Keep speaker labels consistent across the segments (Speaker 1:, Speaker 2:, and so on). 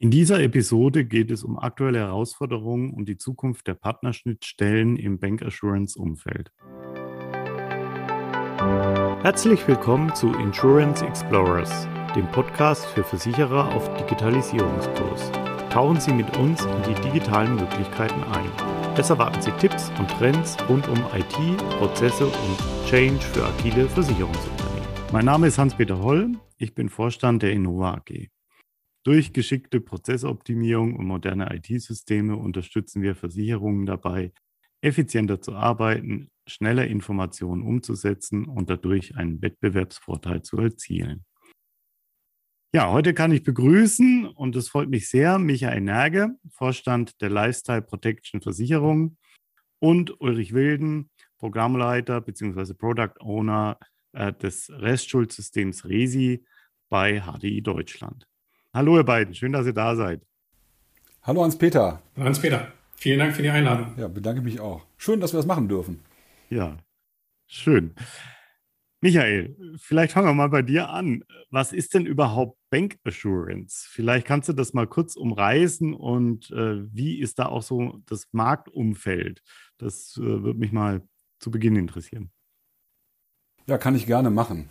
Speaker 1: In dieser Episode geht es um aktuelle Herausforderungen und die Zukunft der Partnerschnittstellen im Bank Assurance Umfeld. Herzlich willkommen zu Insurance Explorers, dem Podcast für Versicherer auf Digitalisierungskurs. Tauchen Sie mit uns in die digitalen Möglichkeiten ein. Es erwarten Sie Tipps und Trends rund um IT, Prozesse und Change für agile Versicherungsunternehmen. Mein Name ist Hans-Peter Holl, ich bin Vorstand der Innova AG. Durch geschickte Prozessoptimierung und moderne IT-Systeme unterstützen wir Versicherungen dabei, effizienter zu arbeiten, schneller Informationen umzusetzen und dadurch einen Wettbewerbsvorteil zu erzielen. Ja, heute kann ich begrüßen und es freut mich sehr, Michael Nerge, Vorstand der Lifestyle Protection Versicherung und Ulrich Wilden, Programmleiter bzw. Product Owner äh, des Restschuldssystems Resi bei HDI Deutschland. Hallo ihr beiden, schön, dass ihr da seid.
Speaker 2: Hallo Hans-Peter.
Speaker 3: Hans-Peter, vielen Dank für die Einladung.
Speaker 2: Ja, bedanke mich auch. Schön, dass wir das machen dürfen.
Speaker 1: Ja, schön. Michael, vielleicht fangen wir mal bei dir an. Was ist denn überhaupt Bank Assurance? Vielleicht kannst du das mal kurz umreißen und äh, wie ist da auch so das Marktumfeld? Das äh, würde mich mal zu Beginn interessieren.
Speaker 2: Ja, kann ich gerne machen.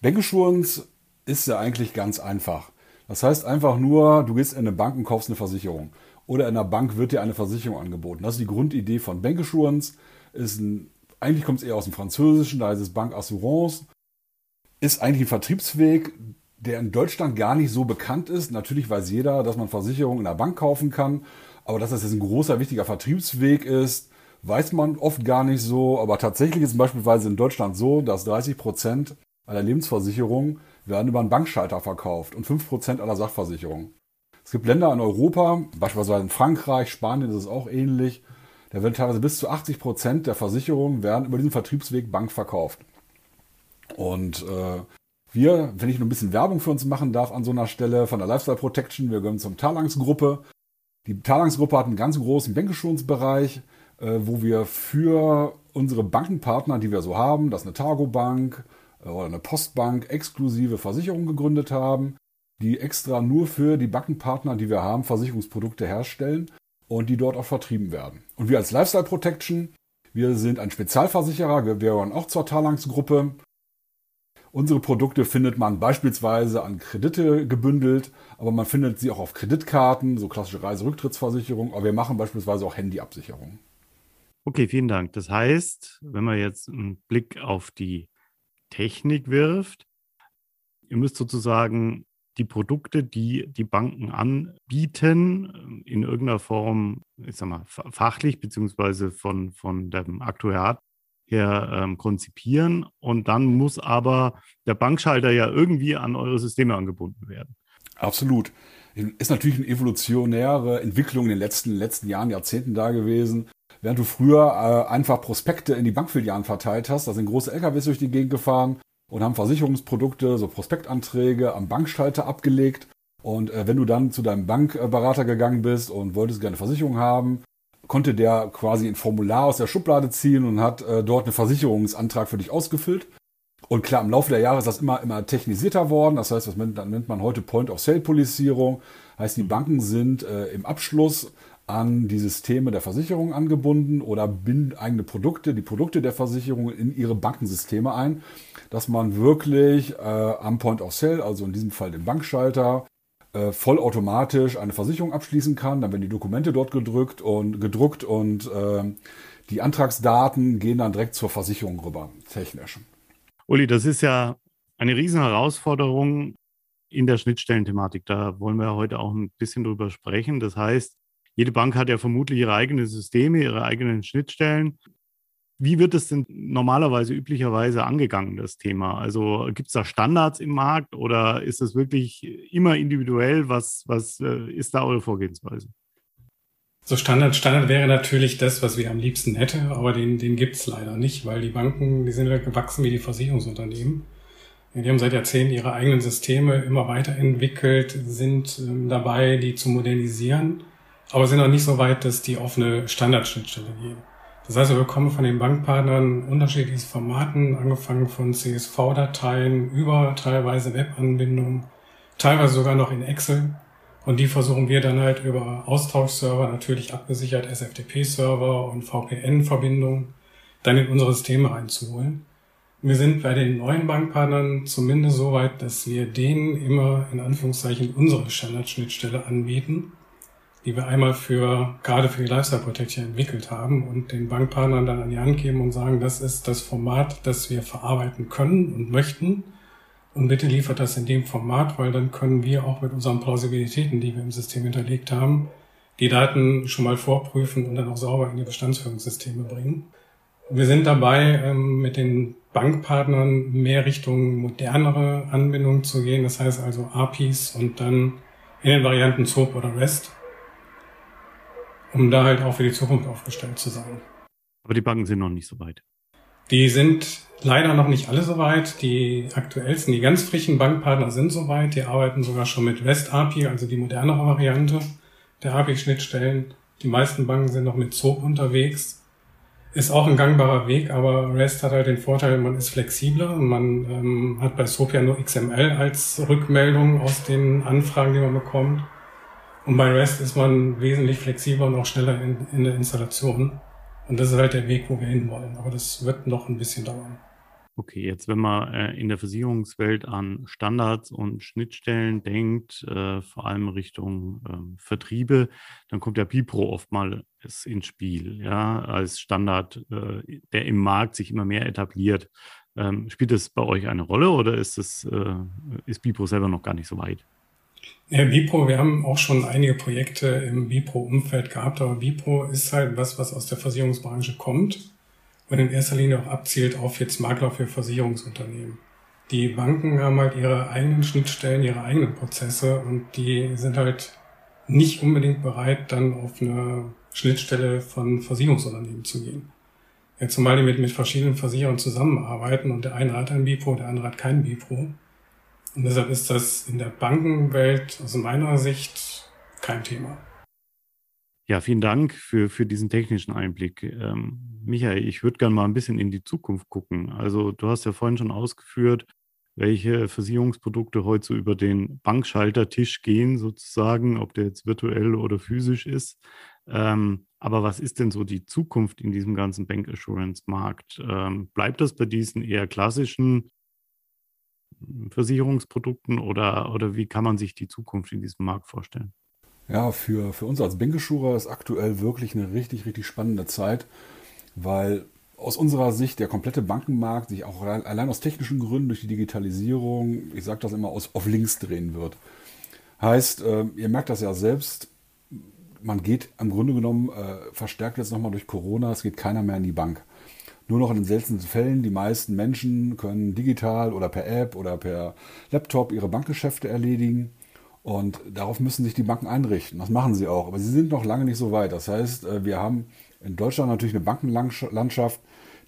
Speaker 2: Bank Assurance ist ja eigentlich ganz einfach. Das heißt einfach nur, du gehst in eine Bank und kaufst eine Versicherung. Oder in einer Bank wird dir eine Versicherung angeboten. Das ist die Grundidee von Bank Assurance. Ist ein, eigentlich kommt es eher aus dem Französischen, da heißt es Bank Assurance. Ist eigentlich ein Vertriebsweg, der in Deutschland gar nicht so bekannt ist. Natürlich weiß jeder, dass man Versicherungen in der Bank kaufen kann. Aber dass das jetzt ein großer, wichtiger Vertriebsweg ist, weiß man oft gar nicht so. Aber tatsächlich ist es beispielsweise in Deutschland so, dass 30 Prozent aller Lebensversicherungen werden über einen Bankschalter verkauft und 5% aller Sachversicherungen. Es gibt Länder in Europa, beispielsweise in Frankreich, Spanien ist es auch ähnlich, da werden teilweise bis zu 80% der Versicherungen werden über diesen Vertriebsweg Bank verkauft. Und äh, wir, wenn ich nur ein bisschen Werbung für uns machen darf an so einer Stelle von der Lifestyle Protection, wir gehören zum Talangs-Gruppe. Die Talangs-Gruppe hat einen ganz großen Bankgeschulungsbereich, äh, wo wir für unsere Bankenpartner, die wir so haben, das ist eine Targo Bank, oder eine Postbank exklusive Versicherung gegründet haben, die extra nur für die Bankenpartner, die wir haben, Versicherungsprodukte herstellen und die dort auch vertrieben werden. Und wir als Lifestyle Protection, wir sind ein Spezialversicherer, wir gehören auch zur Talangs-Gruppe. Unsere Produkte findet man beispielsweise an Kredite gebündelt, aber man findet sie auch auf Kreditkarten, so klassische Reiserücktrittsversicherung, aber wir machen beispielsweise auch Handyabsicherungen.
Speaker 1: Okay, vielen Dank. Das heißt, wenn wir jetzt einen Blick auf die Technik wirft. Ihr müsst sozusagen die Produkte, die die Banken anbieten, in irgendeiner Form, ich sag mal, fachlich beziehungsweise von, von dem Aktuariat her ähm, konzipieren. Und dann muss aber der Bankschalter ja irgendwie an eure Systeme angebunden werden.
Speaker 2: Absolut. Ist natürlich eine evolutionäre Entwicklung in den letzten, letzten Jahren, Jahrzehnten da gewesen. Während du früher äh, einfach Prospekte in die Bankfilialen verteilt hast, da sind große LKWs durch die Gegend gefahren und haben Versicherungsprodukte, so Prospektanträge am Bankschalter abgelegt. Und äh, wenn du dann zu deinem Bankberater gegangen bist und wolltest gerne Versicherung haben, konnte der quasi ein Formular aus der Schublade ziehen und hat äh, dort einen Versicherungsantrag für dich ausgefüllt. Und klar, im Laufe der Jahre ist das immer, immer technisierter worden. Das heißt, das nennt man heute Point-of-Sale-Policierung. Heißt, die Banken sind äh, im Abschluss an die Systeme der Versicherung angebunden oder binden eigene Produkte, die Produkte der Versicherung in ihre Bankensysteme ein, dass man wirklich äh, am Point of Sale, also in diesem Fall den Bankschalter, äh, vollautomatisch eine Versicherung abschließen kann. Dann werden die Dokumente dort gedrückt und gedruckt und äh, die Antragsdaten gehen dann direkt zur Versicherung rüber, technisch.
Speaker 1: Uli, das ist ja eine riesen Herausforderung in der Schnittstellenthematik. Da wollen wir heute auch ein bisschen drüber sprechen. Das heißt, jede Bank hat ja vermutlich ihre eigenen Systeme, ihre eigenen Schnittstellen. Wie wird es denn normalerweise, üblicherweise angegangen, das Thema? Also gibt es da Standards im Markt oder ist es wirklich immer individuell? Was, was äh, ist da eure Vorgehensweise?
Speaker 3: So Standard, Standard wäre natürlich das, was wir am liebsten hätten, aber den, den gibt es leider nicht, weil die Banken, die sind ja gewachsen wie die Versicherungsunternehmen. Die haben seit Jahrzehnten ihre eigenen Systeme immer weiterentwickelt, sind ähm, dabei, die zu modernisieren aber sind noch nicht so weit, dass die auf eine Standardschnittstelle gehen. Das heißt, wir bekommen von den Bankpartnern unterschiedliche Formaten, angefangen von CSV-Dateien über teilweise Webanbindungen, teilweise sogar noch in Excel. Und die versuchen wir dann halt über Austauschserver, natürlich abgesichert SFTP-Server und VPN-Verbindungen, dann in unsere Systeme reinzuholen. Wir sind bei den neuen Bankpartnern zumindest so weit, dass wir denen immer in Anführungszeichen unsere Standardschnittstelle anbieten, die wir einmal für, gerade für die Lifestyle Protection entwickelt haben und den Bankpartnern dann an die Hand geben und sagen, das ist das Format, das wir verarbeiten können und möchten. Und bitte liefert das in dem Format, weil dann können wir auch mit unseren Plausibilitäten, die wir im System hinterlegt haben, die Daten schon mal vorprüfen und dann auch sauber in die Bestandsführungssysteme bringen. Wir sind dabei, ähm, mit den Bankpartnern mehr Richtung modernere Anbindungen zu gehen. Das heißt also APIs und dann in den Varianten SOAP oder REST, um da halt auch für die Zukunft aufgestellt zu sein.
Speaker 1: Aber die Banken sind noch nicht so weit.
Speaker 3: Die sind leider noch nicht alle so weit. Die aktuellsten, die ganz frischen Bankpartner sind so weit. Die arbeiten sogar schon mit REST API, also die modernere Variante der API-Schnittstellen. Die meisten Banken sind noch mit SOAP unterwegs ist auch ein gangbarer Weg, aber REST hat halt den Vorteil, man ist flexibler man ähm, hat bei Sophia nur XML als Rückmeldung aus den Anfragen, die man bekommt. Und bei REST ist man wesentlich flexibler und auch schneller in, in der Installation. Und das ist halt der Weg, wo wir hinwollen. Aber das wird noch ein bisschen dauern.
Speaker 1: Okay, jetzt wenn man äh, in der Versicherungswelt an Standards und Schnittstellen denkt, äh, vor allem Richtung äh, Vertriebe, dann kommt ja Bipro oftmals ins Spiel, ja, als Standard, äh, der im Markt sich immer mehr etabliert. Ähm, spielt das bei euch eine Rolle oder ist das, ist Bipro selber noch gar nicht so weit?
Speaker 3: Ja, Bipro, wir haben auch schon einige Projekte im Bipro-Umfeld gehabt, aber Bipro ist halt was, was aus der Versicherungsbranche kommt und in erster Linie auch abzielt auf jetzt Makler für Versicherungsunternehmen. Die Banken haben halt ihre eigenen Schnittstellen, ihre eigenen Prozesse und die sind halt nicht unbedingt bereit, dann auf eine Schnittstelle von Versicherungsunternehmen zu gehen. Ja, zumal die mit, mit verschiedenen Versicherern zusammenarbeiten und der eine hat ein Bipro, der andere hat kein Bipro. Und deshalb ist das in der Bankenwelt aus meiner Sicht kein Thema.
Speaker 1: Ja, vielen Dank für, für diesen technischen Einblick. Ähm, Michael, ich würde gerne mal ein bisschen in die Zukunft gucken. Also du hast ja vorhin schon ausgeführt, welche Versicherungsprodukte heute so über den Bankschaltertisch gehen, sozusagen, ob der jetzt virtuell oder physisch ist. Ähm, aber was ist denn so die Zukunft in diesem ganzen Bank Assurance Markt? Ähm, bleibt das bei diesen eher klassischen Versicherungsprodukten oder, oder wie kann man sich die Zukunft in diesem Markt vorstellen?
Speaker 2: Ja, für, für uns als Bingeschurer ist aktuell wirklich eine richtig, richtig spannende Zeit, weil aus unserer Sicht der komplette Bankenmarkt sich auch allein aus technischen Gründen durch die Digitalisierung, ich sage das immer, aus, auf links drehen wird. Heißt, äh, ihr merkt das ja selbst, man geht im Grunde genommen äh, verstärkt jetzt nochmal durch Corona, es geht keiner mehr in die Bank. Nur noch in den seltensten Fällen, die meisten Menschen können digital oder per App oder per Laptop ihre Bankgeschäfte erledigen. Und darauf müssen sich die Banken einrichten. Das machen sie auch. Aber sie sind noch lange nicht so weit. Das heißt, äh, wir haben in Deutschland natürlich eine Bankenlandschaft,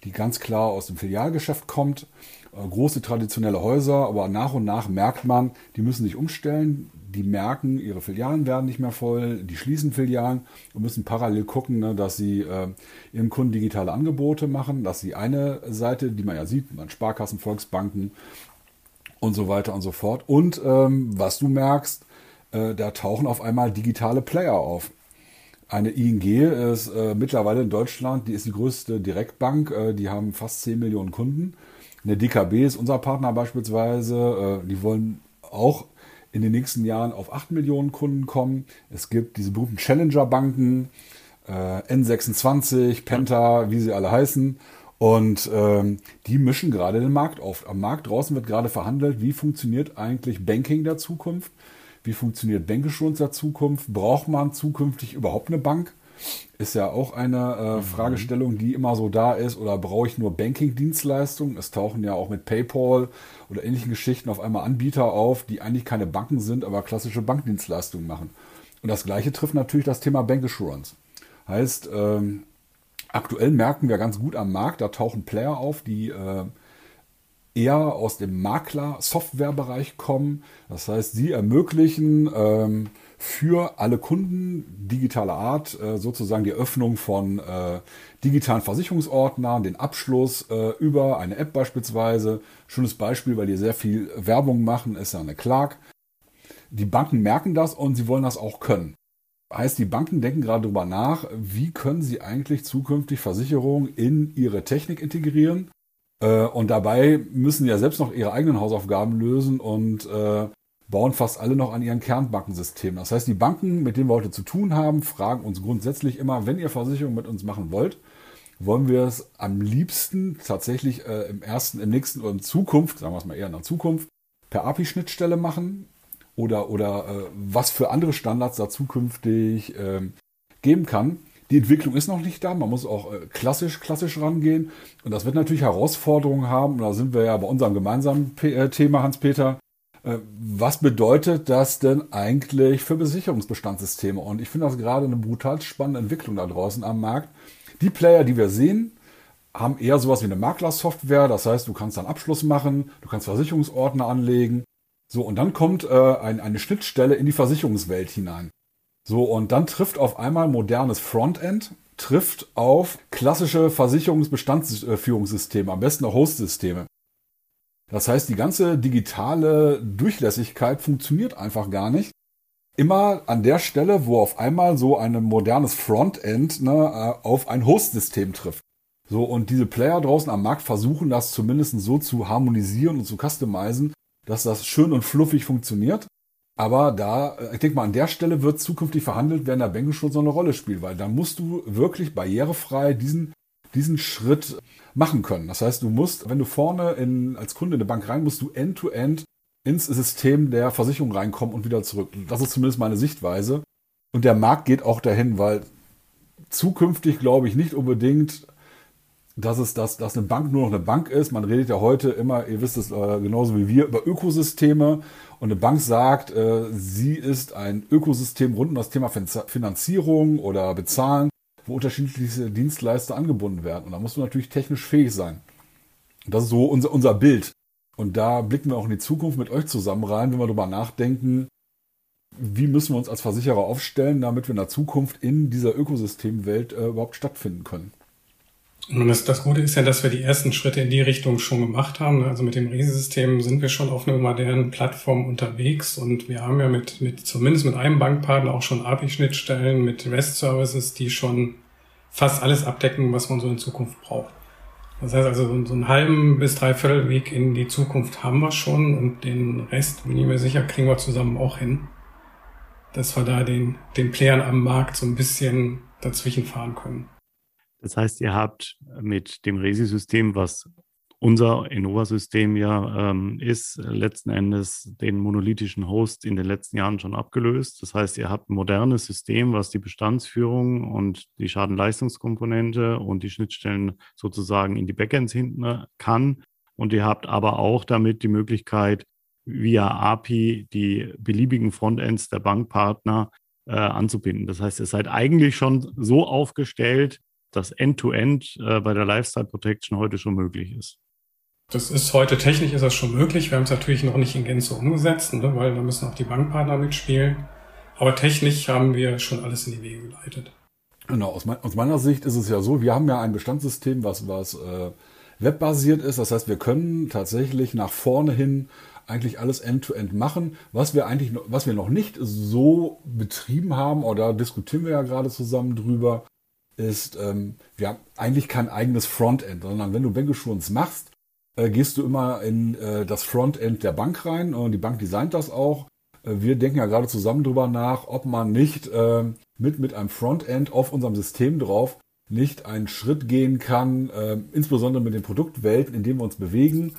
Speaker 2: die ganz klar aus dem Filialgeschäft kommt. Äh, große traditionelle Häuser, aber nach und nach merkt man, die müssen sich umstellen. Die merken, ihre Filialen werden nicht mehr voll, die schließen Filialen und müssen parallel gucken, ne, dass sie äh, ihren Kunden digitale Angebote machen. dass sie eine Seite, die man ja sieht, man Sparkassen, Volksbanken und so weiter und so fort. Und ähm, was du merkst, äh, da tauchen auf einmal digitale Player auf. Eine ING ist äh, mittlerweile in Deutschland, die ist die größte Direktbank, äh, die haben fast 10 Millionen Kunden. Eine DKB ist unser Partner beispielsweise, äh, die wollen auch in den nächsten Jahren auf 8 Millionen Kunden kommen. Es gibt diese berühmten Challenger-Banken, äh, N26, Penta, wie sie alle heißen. Und ähm, die mischen gerade den Markt auf. Am Markt draußen wird gerade verhandelt, wie funktioniert eigentlich Banking der Zukunft? Wie funktioniert Bankgeschwunds der Zukunft? Braucht man zukünftig überhaupt eine Bank? Ist ja auch eine äh, mhm. Fragestellung, die immer so da ist. Oder brauche ich nur Banking-Dienstleistungen? Es tauchen ja auch mit PayPal oder ähnlichen Geschichten auf einmal Anbieter auf, die eigentlich keine Banken sind, aber klassische Bankdienstleistungen machen. Und das Gleiche trifft natürlich das Thema Bank Assurance. Heißt, ähm, Aktuell merken wir ganz gut am Markt, da tauchen Player auf, die äh, eher aus dem Makler-Software-Bereich kommen. Das heißt, sie ermöglichen ähm, für alle Kunden digitaler Art äh, sozusagen die Öffnung von äh, digitalen Versicherungsordnern, den Abschluss äh, über eine App beispielsweise. Schönes Beispiel, weil die sehr viel Werbung machen, ist ja eine Clark die Banken merken das und sie wollen das auch können. Heißt, die Banken denken gerade darüber nach, wie können sie eigentlich zukünftig Versicherungen in ihre Technik integrieren. Äh, und dabei müssen ja selbst noch ihre eigenen Hausaufgaben lösen und äh, bauen fast alle noch an ihren Kernbankensystemen. Das heißt, die Banken, mit denen wir heute zu tun haben, fragen uns grundsätzlich immer, wenn ihr Versicherungen mit uns machen wollt, wollen wir es am liebsten tatsächlich äh, im ersten, im nächsten oder in Zukunft, sagen wir es mal eher in der Zukunft, per API-Schnittstelle machen oder, oder was für andere Standards da zukünftig äh, geben kann. Die Entwicklung ist noch nicht da, man muss auch äh, klassisch, klassisch rangehen. Und das wird natürlich Herausforderungen haben. Und da sind wir ja bei unserem gemeinsamen äh, Thema, Hans-Peter. Äh, was bedeutet das denn eigentlich für Besicherungsbestandssysteme? Und ich finde das gerade eine brutal spannende Entwicklung da draußen am Markt. Die Player, die wir sehen, haben eher sowas wie eine Maklersoftware. Das heißt, du kannst dann Abschluss machen, du kannst Versicherungsordner anlegen. So, und dann kommt äh, ein, eine Schnittstelle in die Versicherungswelt hinein. So, und dann trifft auf einmal modernes Frontend, trifft auf klassische Versicherungsbestandsführungssysteme, am besten auch Host-Systeme. Das heißt, die ganze digitale Durchlässigkeit funktioniert einfach gar nicht. Immer an der Stelle, wo auf einmal so ein modernes Frontend ne, äh, auf ein Host-System trifft. So, und diese Player draußen am Markt versuchen das zumindest so zu harmonisieren und zu customizen, dass das schön und fluffig funktioniert. Aber da, äh, ich denke mal, an der Stelle wird zukünftig verhandelt werden, der Bankenschutz noch eine Rolle spielt, weil da musst du wirklich barrierefrei diesen, diesen Schritt machen können. Das heißt, du musst, wenn du vorne in, als Kunde in eine Bank rein musst, du end-to-end -end ins System der Versicherung reinkommen und wieder zurück. Das ist zumindest meine Sichtweise. Und der Markt geht auch dahin, weil zukünftig glaube ich nicht unbedingt, dass es dass, dass eine Bank nur noch eine Bank ist. Man redet ja heute immer, ihr wisst es äh, genauso wie wir, über Ökosysteme. Und eine Bank sagt, äh, sie ist ein Ökosystem rund um das Thema Finanzierung oder Bezahlen, wo unterschiedliche Dienstleister angebunden werden. Und da musst du natürlich technisch fähig sein. Das ist so unser, unser Bild. Und da blicken wir auch in die Zukunft mit euch zusammen rein, wenn wir darüber nachdenken, wie müssen wir uns als Versicherer aufstellen, damit wir in der Zukunft in dieser Ökosystemwelt äh, überhaupt stattfinden können.
Speaker 3: Und das, das Gute ist ja, dass wir die ersten Schritte in die Richtung schon gemacht haben. Also mit dem Riesensystem sind wir schon auf einer modernen Plattform unterwegs und wir haben ja mit, mit zumindest mit einem Bankpartner auch schon API-Schnittstellen mit REST-Services, die schon fast alles abdecken, was man so in Zukunft braucht. Das heißt also, so einen halben bis dreiviertel Weg in die Zukunft haben wir schon und den Rest, bin ich mir sicher, kriegen wir zusammen auch hin. Dass wir da den, den Playern am Markt so ein bisschen dazwischen fahren können.
Speaker 1: Das heißt, ihr habt mit dem Resi-System, was unser Innova-System ja ähm, ist, letzten Endes den monolithischen Host in den letzten Jahren schon abgelöst. Das heißt, ihr habt ein modernes System, was die Bestandsführung und die Schadenleistungskomponente und die Schnittstellen sozusagen in die Backends hinten kann. Und ihr habt aber auch damit die Möglichkeit, via API die beliebigen Frontends der Bankpartner äh, anzubinden. Das heißt, ihr seid eigentlich schon so aufgestellt, dass End-to-End -End, äh, bei der Lifestyle Protection heute schon möglich ist.
Speaker 3: Das ist heute technisch ist das schon möglich. Wir haben es natürlich noch nicht in Gänze umgesetzt, ne, weil da müssen auch die Bankpartner mitspielen. Aber technisch haben wir schon alles in die Wege geleitet.
Speaker 2: Genau, aus, mein, aus meiner Sicht ist es ja so, wir haben ja ein Bestandssystem, was, was äh, webbasiert ist. Das heißt, wir können tatsächlich nach vorne hin eigentlich alles end-to-end -end machen. Was wir eigentlich, was wir noch nicht so betrieben haben, oder diskutieren wir ja gerade zusammen drüber, ist, ähm, haben eigentlich kein eigenes Frontend, sondern wenn du Bankassurance machst, äh, gehst du immer in äh, das Frontend der Bank rein und die Bank designt das auch. Äh, wir denken ja gerade zusammen drüber nach, ob man nicht äh, mit, mit einem Frontend auf unserem System drauf nicht einen Schritt gehen kann, äh, insbesondere mit den Produktwelten, in denen wir uns bewegen.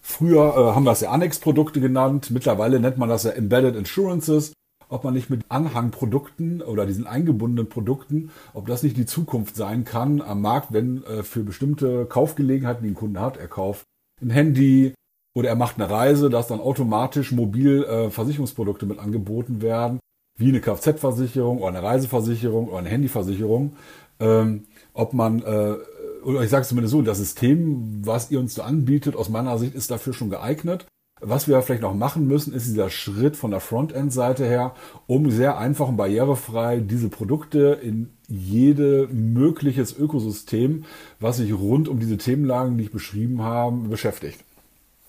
Speaker 2: Früher äh, haben wir das ja Annex-Produkte genannt, mittlerweile nennt man das ja Embedded Insurances ob man nicht mit Anhangprodukten oder diesen eingebundenen Produkten, ob das nicht die Zukunft sein kann am Markt, wenn äh, für bestimmte Kaufgelegenheiten, die ein Kunde hat, er kauft ein Handy oder er macht eine Reise, dass dann automatisch mobil äh, Versicherungsprodukte mit angeboten werden, wie eine Kfz-Versicherung oder eine Reiseversicherung oder eine Handyversicherung. Ähm, ob man, äh, oder ich sage es zumindest so, das System, was ihr uns so anbietet, aus meiner Sicht ist dafür schon geeignet. Was wir vielleicht noch machen müssen, ist dieser Schritt von der Frontend-Seite her, um sehr einfach und barrierefrei diese Produkte in jede mögliches Ökosystem, was sich rund um diese Themenlagen, die ich beschrieben habe, beschäftigt.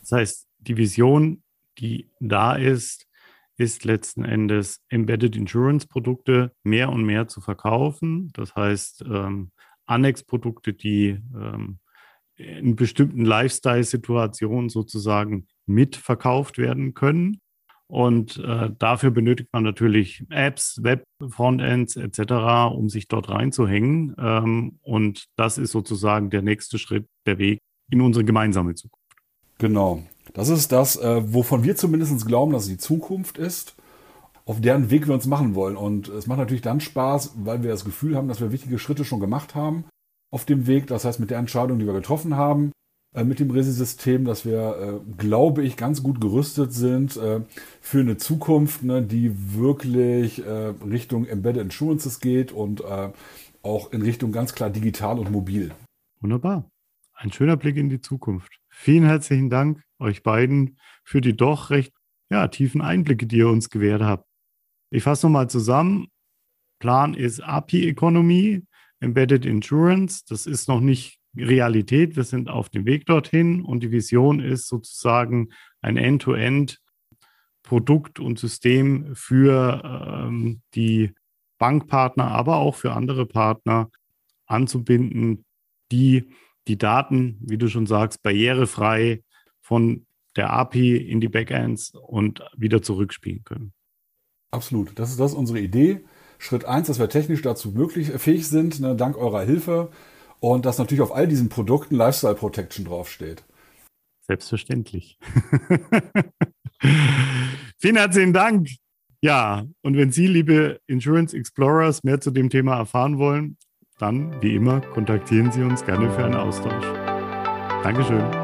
Speaker 1: Das heißt, die Vision, die da ist, ist letzten Endes Embedded Insurance Produkte mehr und mehr zu verkaufen. Das heißt, ähm, Annex-Produkte, die ähm, in bestimmten Lifestyle-Situationen sozusagen mitverkauft werden können. Und äh, dafür benötigt man natürlich Apps, Web-Frontends etc., um sich dort reinzuhängen. Ähm, und das ist sozusagen der nächste Schritt, der Weg in unsere gemeinsame Zukunft.
Speaker 2: Genau. Das ist das, äh, wovon wir zumindest glauben, dass es die Zukunft ist, auf deren Weg wir uns machen wollen. Und es macht natürlich dann Spaß, weil wir das Gefühl haben, dass wir wichtige Schritte schon gemacht haben auf dem Weg. Das heißt, mit der Entscheidung, die wir getroffen haben, mit dem Resi-System, dass wir, äh, glaube ich, ganz gut gerüstet sind äh, für eine Zukunft, ne, die wirklich äh, Richtung Embedded Insurances geht und äh, auch in Richtung ganz klar digital und mobil.
Speaker 1: Wunderbar. Ein schöner Blick in die Zukunft. Vielen herzlichen Dank euch beiden für die doch recht ja, tiefen Einblicke, die ihr uns gewährt habt. Ich fasse nochmal zusammen. Plan ist API-Economy, Embedded Insurance. Das ist noch nicht Realität. Wir sind auf dem Weg dorthin und die Vision ist sozusagen ein End-to-End Produkt und System für ähm, die Bankpartner, aber auch für andere Partner anzubinden, die die Daten, wie du schon sagst, barrierefrei von der API in die Backends und wieder zurückspielen können.
Speaker 2: Absolut. Das ist das ist unsere Idee. Schritt eins, dass wir technisch dazu möglich, fähig sind, ne, dank eurer Hilfe. Und dass natürlich auf all diesen Produkten Lifestyle Protection draufsteht.
Speaker 1: Selbstverständlich. Vielen herzlichen Dank. Ja, und wenn Sie, liebe Insurance Explorers, mehr zu dem Thema erfahren wollen, dann, wie immer, kontaktieren Sie uns gerne für einen Austausch. Dankeschön.